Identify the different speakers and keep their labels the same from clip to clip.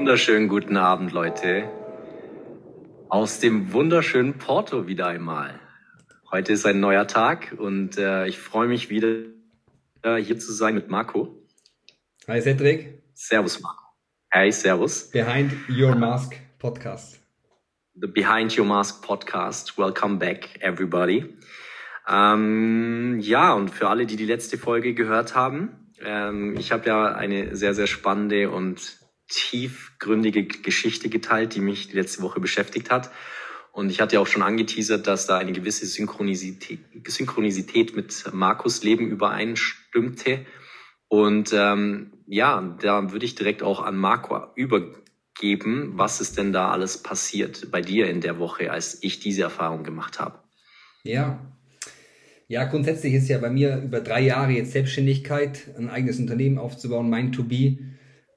Speaker 1: wunderschönen guten Abend, Leute. Aus dem wunderschönen Porto wieder einmal. Heute ist ein neuer Tag und äh, ich freue mich wieder äh, hier zu sein mit Marco.
Speaker 2: Hi Cedric.
Speaker 1: Servus Marco. Hey, servus.
Speaker 2: Behind Your Mask Podcast.
Speaker 1: The Behind Your Mask Podcast. Welcome back, everybody. Ähm, ja, und für alle, die die letzte Folge gehört haben, ähm, ich habe ja eine sehr, sehr spannende und tiefgründige Geschichte geteilt, die mich die letzte Woche beschäftigt hat. Und ich hatte ja auch schon angeteasert, dass da eine gewisse Synchronisität, Synchronisität mit Markus Leben übereinstimmte. Und ähm, ja, da würde ich direkt auch an Marco übergeben, was ist denn da alles passiert bei dir in der Woche, als ich diese Erfahrung gemacht habe.
Speaker 2: Ja, ja, grundsätzlich ist ja bei mir über drei Jahre jetzt Selbstständigkeit, ein eigenes Unternehmen aufzubauen, Mind to Be,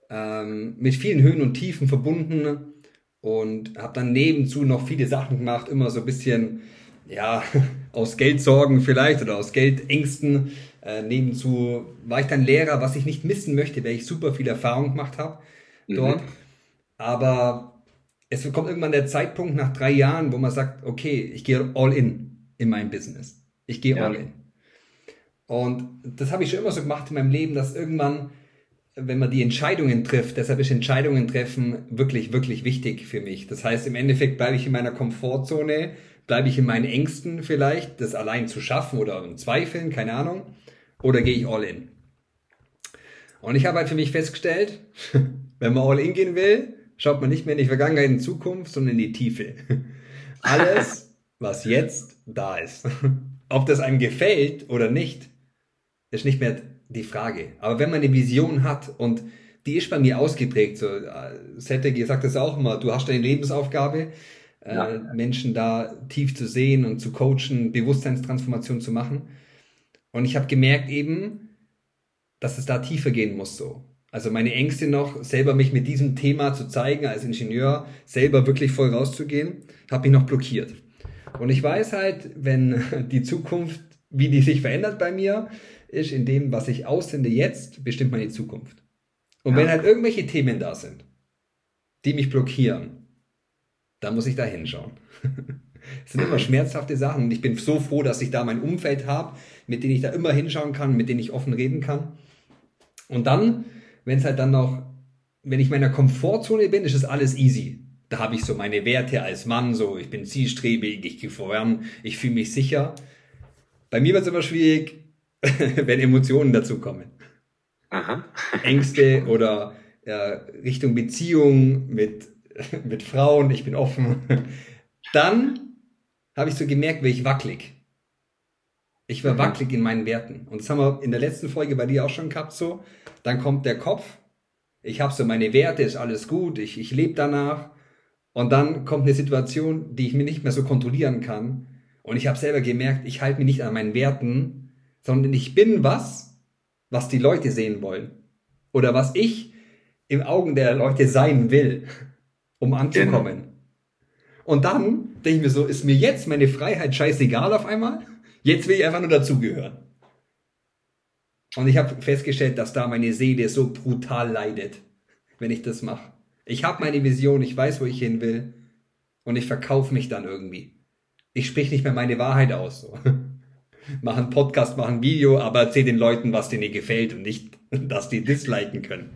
Speaker 2: ähm, mit vielen Höhen und Tiefen verbunden und habe dann nebenzu noch viele Sachen gemacht, immer so ein bisschen, ja, aus Geldsorgen vielleicht oder aus Geldängsten. Äh, nebenzu war ich dann Lehrer, was ich nicht missen möchte, weil ich super viel Erfahrung gemacht habe mhm. dort. Aber es kommt irgendwann der Zeitpunkt nach drei Jahren, wo man sagt, okay, ich gehe all in in mein Business. Ich gehe ja. all in. Und das habe ich schon immer so gemacht in meinem Leben, dass irgendwann wenn man die Entscheidungen trifft, deshalb ist Entscheidungen treffen wirklich, wirklich wichtig für mich. Das heißt, im Endeffekt bleibe ich in meiner Komfortzone, bleibe ich in meinen Ängsten vielleicht, das allein zu schaffen oder in Zweifeln, keine Ahnung, oder gehe ich all in. Und ich habe halt für mich festgestellt, wenn man all in gehen will, schaut man nicht mehr in die Vergangenheit und Zukunft, sondern in die Tiefe. Alles, was jetzt da ist. Ob das einem gefällt oder nicht, ist nicht mehr die Frage. Aber wenn man eine Vision hat und die ist bei mir ausgeprägt, so Cedric, ihr sagt das auch immer, du hast deine Lebensaufgabe, äh, ja. äh, Menschen da tief zu sehen und zu coachen, Bewusstseinstransformation zu machen. Und ich habe gemerkt eben, dass es da tiefer gehen muss so. Also meine Ängste noch, selber mich mit diesem Thema zu zeigen, als Ingenieur, selber wirklich voll rauszugehen, habe mich noch blockiert. Und ich weiß halt, wenn die Zukunft, wie die sich verändert bei mir, ist in dem, was ich aussende jetzt, bestimmt meine Zukunft. Und ja. wenn halt irgendwelche Themen da sind, die mich blockieren, dann muss ich da hinschauen. Es sind immer schmerzhafte Sachen und ich bin so froh, dass ich da mein Umfeld habe, mit denen ich da immer hinschauen kann, mit denen ich offen reden kann. Und dann, wenn es halt dann noch, wenn ich in meiner Komfortzone bin, ist es alles easy. Da habe ich so meine Werte als Mann, so ich bin zielstrebig, ich gehe voran, ich fühle mich sicher. Bei mir wird es immer schwierig, wenn Emotionen dazukommen. Aha. Ängste oder ja, Richtung Beziehung mit, mit Frauen, ich bin offen. Dann habe ich so gemerkt, wie ich wackelig. Ich war mhm. wackelig in meinen Werten. Und das haben wir in der letzten Folge bei dir auch schon gehabt so. Dann kommt der Kopf. Ich habe so meine Werte, ist alles gut, ich, ich lebe danach. Und dann kommt eine Situation, die ich mir nicht mehr so kontrollieren kann. Und ich habe selber gemerkt, ich halte mich nicht an meinen Werten, sondern ich bin was, was die Leute sehen wollen. Oder was ich im Augen der Leute sein will, um anzukommen. Genau. Und dann denke ich mir so, ist mir jetzt meine Freiheit scheißegal auf einmal? Jetzt will ich einfach nur dazugehören. Und ich habe festgestellt, dass da meine Seele so brutal leidet, wenn ich das mache. Ich habe meine Vision, ich weiß, wo ich hin will und ich verkaufe mich dann irgendwie. Ich sprich nicht mehr meine Wahrheit aus. So. Machen Podcast, machen Video, aber erzähl den Leuten, was denen gefällt und nicht, dass die disliken können.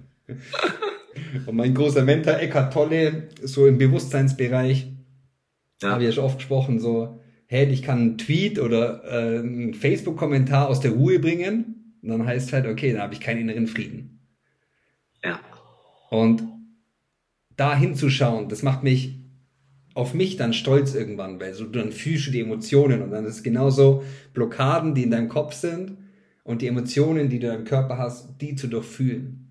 Speaker 2: Und mein großer Mentor Eckhart Tolle, so im Bewusstseinsbereich, ja. habe ich ja schon oft gesprochen, so, hey, ich kann einen Tweet oder äh, einen Facebook-Kommentar aus der Ruhe bringen. Und dann heißt halt, okay, dann habe ich keinen inneren Frieden.
Speaker 1: Ja.
Speaker 2: Und da hinzuschauen, das macht mich auf mich dann stolz irgendwann, weil so, dann fühlst du die Emotionen und dann ist es genauso Blockaden, die in deinem Kopf sind und die Emotionen, die du im Körper hast, die zu durchfühlen.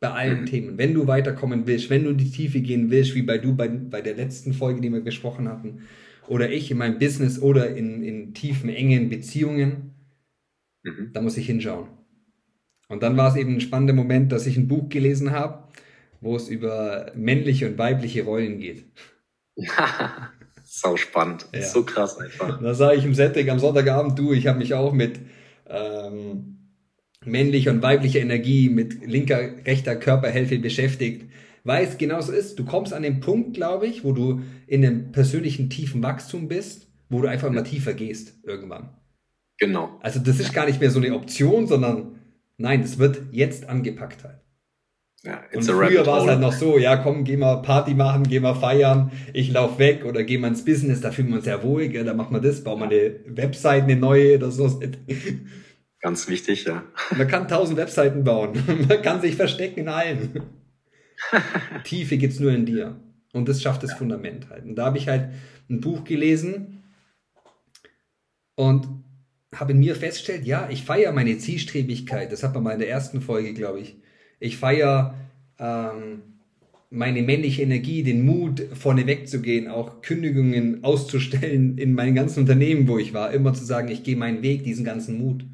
Speaker 2: Bei allen mhm. Themen. Wenn du weiterkommen willst, wenn du in die Tiefe gehen willst, wie bei du bei, bei der letzten Folge, die wir gesprochen hatten, oder ich in meinem Business oder in, in tiefen, engen Beziehungen, mhm. da muss ich hinschauen. Und dann war es eben ein spannender Moment, dass ich ein Buch gelesen habe, wo es über männliche und weibliche Rollen geht.
Speaker 1: Sau spannend. Ja. So krass einfach.
Speaker 2: Da sage ich im Setting am Sonntagabend, du, ich habe mich auch mit ähm, männlicher und weiblicher Energie, mit linker, rechter Körperhälfte beschäftigt. weil es genauso ist. Du kommst an den Punkt, glaube ich, wo du in einem persönlichen tiefen Wachstum bist, wo du einfach immer tiefer gehst irgendwann.
Speaker 1: Genau.
Speaker 2: Also das ist gar nicht mehr so eine Option, sondern nein, das wird jetzt angepackt halt. Ja, und früher war es halt noch so, ja komm, geh mal Party machen, geh mal feiern, ich lauf weg oder geh mal ins Business, da fühlen wir uns ja wohl, gell, da machen wir das, bauen wir eine Website, eine neue oder so.
Speaker 1: Ganz wichtig, ja.
Speaker 2: Man kann tausend Webseiten bauen, man kann sich verstecken in allen. Tiefe gibt's nur in dir. Und das schafft das ja. Fundament halt. Und da habe ich halt ein Buch gelesen und habe in mir festgestellt, ja, ich feiere meine Zielstrebigkeit. Das hat man mal in der ersten Folge, glaube ich. Ich feiere ähm, meine männliche Energie, den Mut, vorne wegzugehen, auch Kündigungen auszustellen in meinen ganzen Unternehmen, wo ich war, immer zu sagen, ich gehe meinen Weg, diesen ganzen Mut.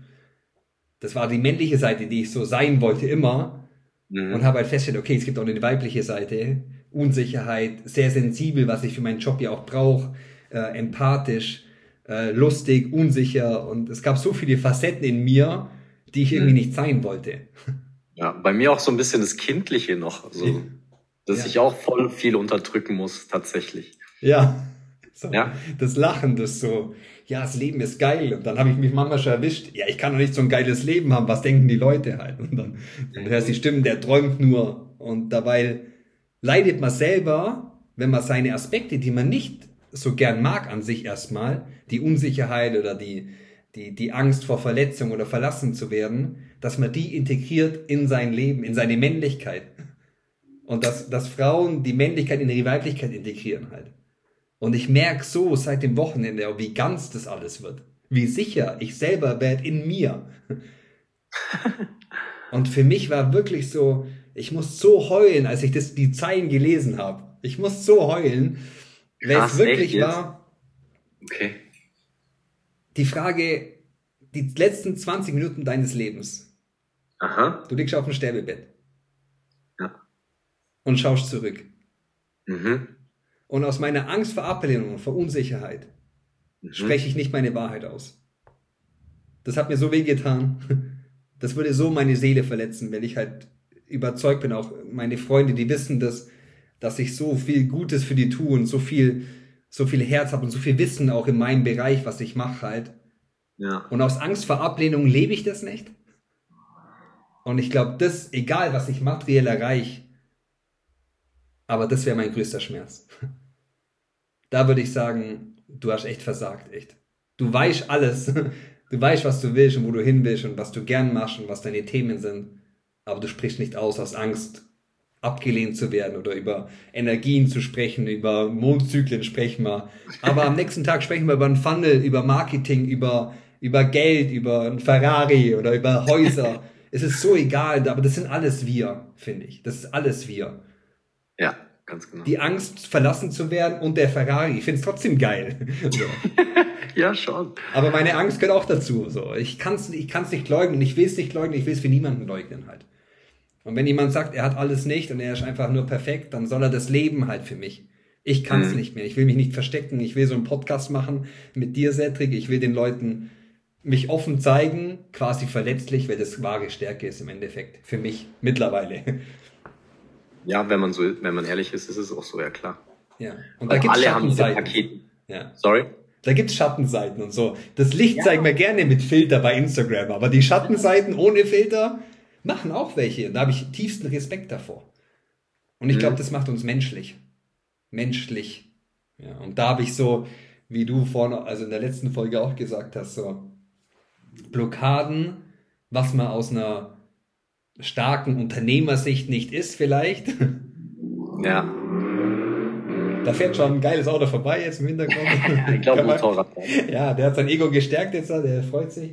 Speaker 2: Das war die männliche Seite, die ich so sein wollte, immer. Mhm. Und habe halt festgestellt, okay, es gibt auch eine weibliche Seite, Unsicherheit, sehr sensibel, was ich für meinen Job ja auch brauche, äh, empathisch, äh, lustig, unsicher und es gab so viele Facetten in mir, die ich irgendwie mhm. nicht sein wollte.
Speaker 1: Ja, bei mir auch so ein bisschen das Kindliche noch, so, dass ja. ich auch voll viel unterdrücken muss, tatsächlich.
Speaker 2: Ja. So, ja. Das Lachen, das so, ja, das Leben ist geil. Und dann habe ich mich manchmal schon erwischt, ja, ich kann doch nicht so ein geiles Leben haben, was denken die Leute halt? Und dann, dann hörst du die Stimmen, der träumt nur. Und dabei leidet man selber, wenn man seine Aspekte, die man nicht so gern mag an sich erstmal, die Unsicherheit oder die, die, die Angst vor Verletzung oder verlassen zu werden, dass man die integriert in sein Leben, in seine Männlichkeit. Und dass, dass Frauen die Männlichkeit in ihre Weiblichkeit integrieren halt. Und ich merke so seit dem Wochenende, wie ganz das alles wird. Wie sicher ich selber werde in mir. Und für mich war wirklich so, ich muss so heulen, als ich das, die Zeilen gelesen habe. Ich muss so heulen, weil es wirklich war. Okay. Die Frage, die letzten 20 Minuten deines Lebens. Aha. Du liegst auf dem Sterbebett. Ja. Und schaust zurück. Mhm. Und aus meiner Angst vor Ablehnung, vor Unsicherheit, mhm. spreche ich nicht meine Wahrheit aus. Das hat mir so weh getan. Das würde so meine Seele verletzen, wenn ich halt überzeugt bin, auch meine Freunde, die wissen das, dass ich so viel Gutes für die tue und so viel, so viel Herz habe und so viel Wissen auch in meinem Bereich, was ich mache halt. Ja. Und aus Angst vor Ablehnung lebe ich das nicht. Und ich glaube, das, egal was ich materiell erreiche, aber das wäre mein größter Schmerz. Da würde ich sagen, du hast echt versagt, echt. Du weißt alles. Du weißt, was du willst und wo du hin willst und was du gern machst und was deine Themen sind. Aber du sprichst nicht aus aus Angst, abgelehnt zu werden oder über Energien zu sprechen, über Mondzyklen sprechen wir. Aber am nächsten Tag sprechen wir über einen Funnel, über Marketing, über, über Geld, über ein Ferrari oder über Häuser. es ist so egal, aber das sind alles wir, finde ich. Das ist alles wir.
Speaker 1: Ja, ganz genau.
Speaker 2: Die Angst, verlassen zu werden und der Ferrari. Ich finde es trotzdem geil. So.
Speaker 1: ja, schon.
Speaker 2: Aber meine Angst gehört auch dazu. So. Ich kann es ich kann's nicht leugnen. Ich will es nicht leugnen. Ich will es für niemanden leugnen halt. Und wenn jemand sagt, er hat alles nicht und er ist einfach nur perfekt, dann soll er das leben halt für mich. Ich kann es mhm. nicht mehr. Ich will mich nicht verstecken. Ich will so einen Podcast machen mit dir, Cedric. Ich will den Leuten mich offen zeigen, quasi verletzlich, weil das wahre Stärke ist im Endeffekt. Für mich mittlerweile.
Speaker 1: Ja, wenn man so, wenn man ehrlich ist, ist es auch so, ja klar.
Speaker 2: Ja. Und da gibt es Schattenseiten. Ja. Sorry? Da gibt's Schattenseiten und so. Das Licht ja. zeigen wir gerne mit Filter bei Instagram, aber die Schattenseiten ohne Filter machen auch welche. Und da habe ich tiefsten Respekt davor. Und ich glaube, mhm. das macht uns menschlich. Menschlich. Ja, und da habe ich so, wie du vorne, also in der letzten Folge auch gesagt hast, so Blockaden, was man aus einer starken Unternehmersicht nicht ist vielleicht.
Speaker 1: Ja.
Speaker 2: Da fährt schon ein geiles Auto vorbei jetzt im Hintergrund.
Speaker 1: ich glaube Motorrad.
Speaker 2: Ja, der hat sein Ego gestärkt jetzt, der freut sich.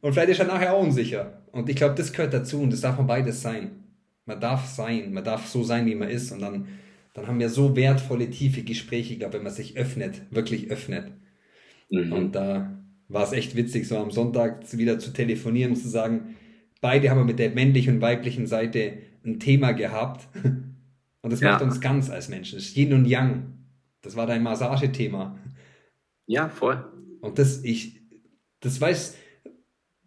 Speaker 2: Und vielleicht ist er nachher auch unsicher. Und ich glaube, das gehört dazu und das darf man beides sein. Man darf sein, man darf so sein, wie man ist. Und dann, dann haben wir so wertvolle, tiefe Gespräche, glaube wenn man sich öffnet, wirklich öffnet. Mhm. Und da war es echt witzig, so am Sonntag wieder zu telefonieren und zu sagen, beide haben wir mit der männlichen und weiblichen Seite ein Thema gehabt. Und das ja. macht uns ganz als Menschen. Das ist Yin und Yang. Das war dein Massagethema.
Speaker 1: Ja, voll.
Speaker 2: Und das, ich, das weiß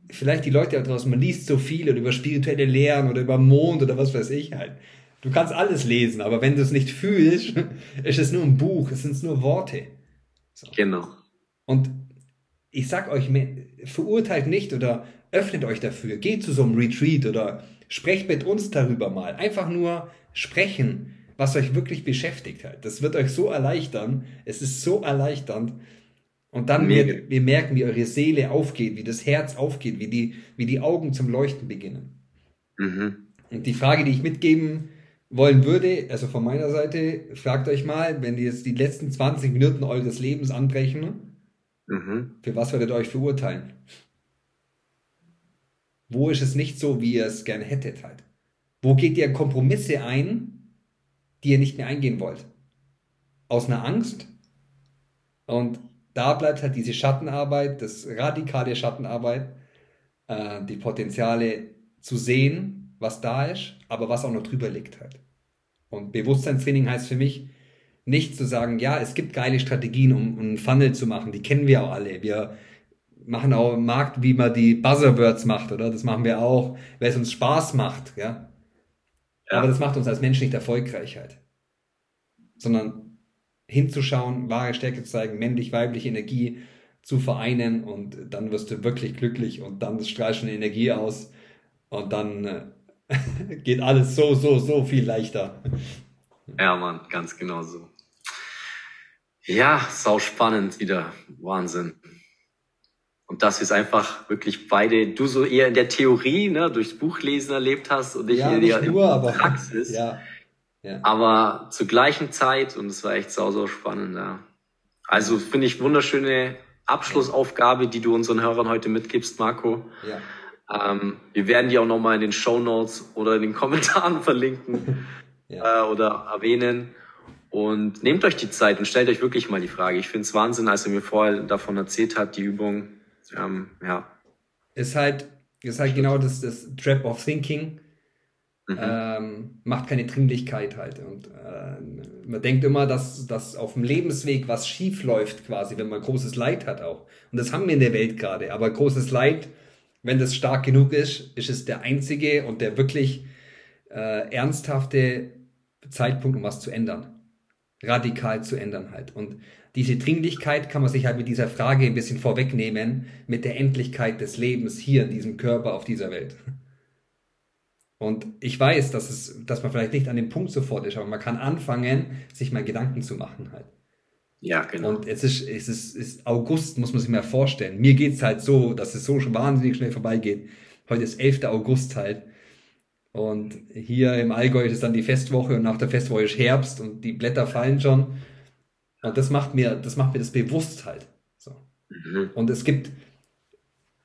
Speaker 2: vielleicht die Leute da draußen, man liest so viel oder über spirituelle Lehren oder über Mond oder was weiß ich halt. Du kannst alles lesen, aber wenn du es nicht fühlst, ist es nur ein Buch, es sind nur Worte.
Speaker 1: So. Genau.
Speaker 2: Und ich sag euch, verurteilt nicht oder öffnet euch dafür, geht zu so einem Retreat oder sprecht mit uns darüber mal. Einfach nur sprechen, was euch wirklich beschäftigt hat. Das wird euch so erleichtern. Es ist so erleichternd. Und dann wir, wir merken, wie eure Seele aufgeht, wie das Herz aufgeht, wie die, wie die Augen zum Leuchten beginnen. Mhm. Und die Frage, die ich mitgeben wollen würde, also von meiner Seite, fragt euch mal, wenn die jetzt die letzten 20 Minuten eures Lebens anbrechen, mhm. für was werdet ihr euch verurteilen? Wo ist es nicht so, wie ihr es gerne hättet halt? Wo geht ihr Kompromisse ein, die ihr nicht mehr eingehen wollt? Aus einer Angst? Und da bleibt halt diese Schattenarbeit, das radikale Schattenarbeit, äh, die Potenziale zu sehen, was da ist, aber was auch noch drüber liegt halt. Und Bewusstseinstraining heißt für mich, nicht zu sagen, ja, es gibt geile Strategien, um, um einen Funnel zu machen, die kennen wir auch alle. Wir machen auch im Markt, wie man die Buzzerwords macht, oder? Das machen wir auch, weil es uns Spaß macht, ja. ja. Aber das macht uns als Mensch nicht erfolgreich halt. Sondern hinzuschauen, wahre Stärke zu zeigen, männlich-weibliche Energie zu vereinen und dann wirst du wirklich glücklich und dann strahlst du eine Energie aus und dann äh, geht alles so, so, so viel leichter.
Speaker 1: Ja, Mann, ganz genau so. Ja, sau spannend wieder. Wahnsinn. Und das ist einfach wirklich beide, du so eher in der Theorie, ne, durchs Buchlesen erlebt hast und ich ja, eher in der Praxis. Ja, ja. Aber zur gleichen Zeit und es war echt sau, sau spannend, ja. Also finde ich wunderschöne Abschlussaufgabe, die du unseren Hörern heute mitgibst, Marco. Ja. Ähm, wir werden die auch nochmal in den Show Notes oder in den Kommentaren verlinken ja. äh, oder erwähnen. Und nehmt euch die Zeit und stellt euch wirklich mal die Frage. Ich finde es Wahnsinn, als er mir vorher davon erzählt hat, die Übung. Ähm, ja.
Speaker 2: Ist halt, ist halt genau das, das Trap of Thinking. Mhm. Ähm, macht keine Dringlichkeit halt. Und äh, man denkt immer, dass, dass auf dem Lebensweg was schief läuft, quasi, wenn man großes Leid hat auch. Und das haben wir in der Welt gerade. Aber großes Leid wenn das stark genug ist, ist es der einzige und der wirklich äh, ernsthafte Zeitpunkt, um was zu ändern. Radikal zu ändern halt. Und diese Dringlichkeit kann man sich halt mit dieser Frage ein bisschen vorwegnehmen, mit der Endlichkeit des Lebens hier in diesem Körper auf dieser Welt. Und ich weiß, dass es, dass man vielleicht nicht an dem Punkt sofort ist, aber man kann anfangen, sich mal Gedanken zu machen halt.
Speaker 1: Ja, genau.
Speaker 2: Und es ist, es ist, ist August, muss man sich mal vorstellen. Mir geht's halt so, dass es so schon wahnsinnig schnell vorbeigeht. Heute ist 11. August halt. Und hier im Allgäu ist dann die Festwoche und nach der Festwoche ist Herbst und die Blätter fallen schon. Und das macht mir, das macht mir das bewusst halt. So. Mhm. Und es gibt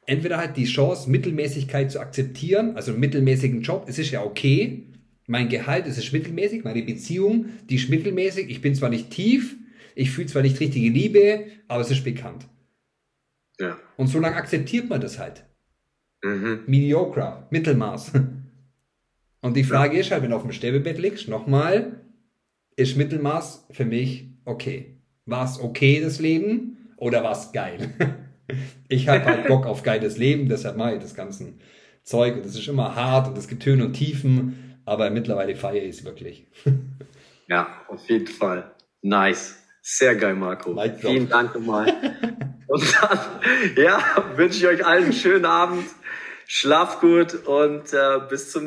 Speaker 2: entweder halt die Chance, Mittelmäßigkeit zu akzeptieren, also einen mittelmäßigen Job. Es ist ja okay. Mein Gehalt es ist mittelmäßig, meine Beziehung, die ist mittelmäßig. Ich bin zwar nicht tief, ich fühle zwar nicht richtige Liebe, aber es ist bekannt. Ja. Und so lange akzeptiert man das halt. Mhm. Mediocre, Mittelmaß. Und die Frage ja. ist halt, wenn du auf dem Sterbebett liegst, nochmal, ist Mittelmaß für mich okay? War es okay, das Leben? Oder war es geil? ich habe halt Bock auf geiles Leben, deshalb mache ich das ganze Zeug und es ist immer hart und es gibt Höhen und Tiefen, aber mittlerweile feiere ich es wirklich.
Speaker 1: ja, auf jeden Fall. Nice. Sehr geil, Marco. Vielen Dank nochmal. und dann, ja, wünsche ich euch allen einen schönen Abend. Schlaf gut und äh, bis zum nächsten Mal.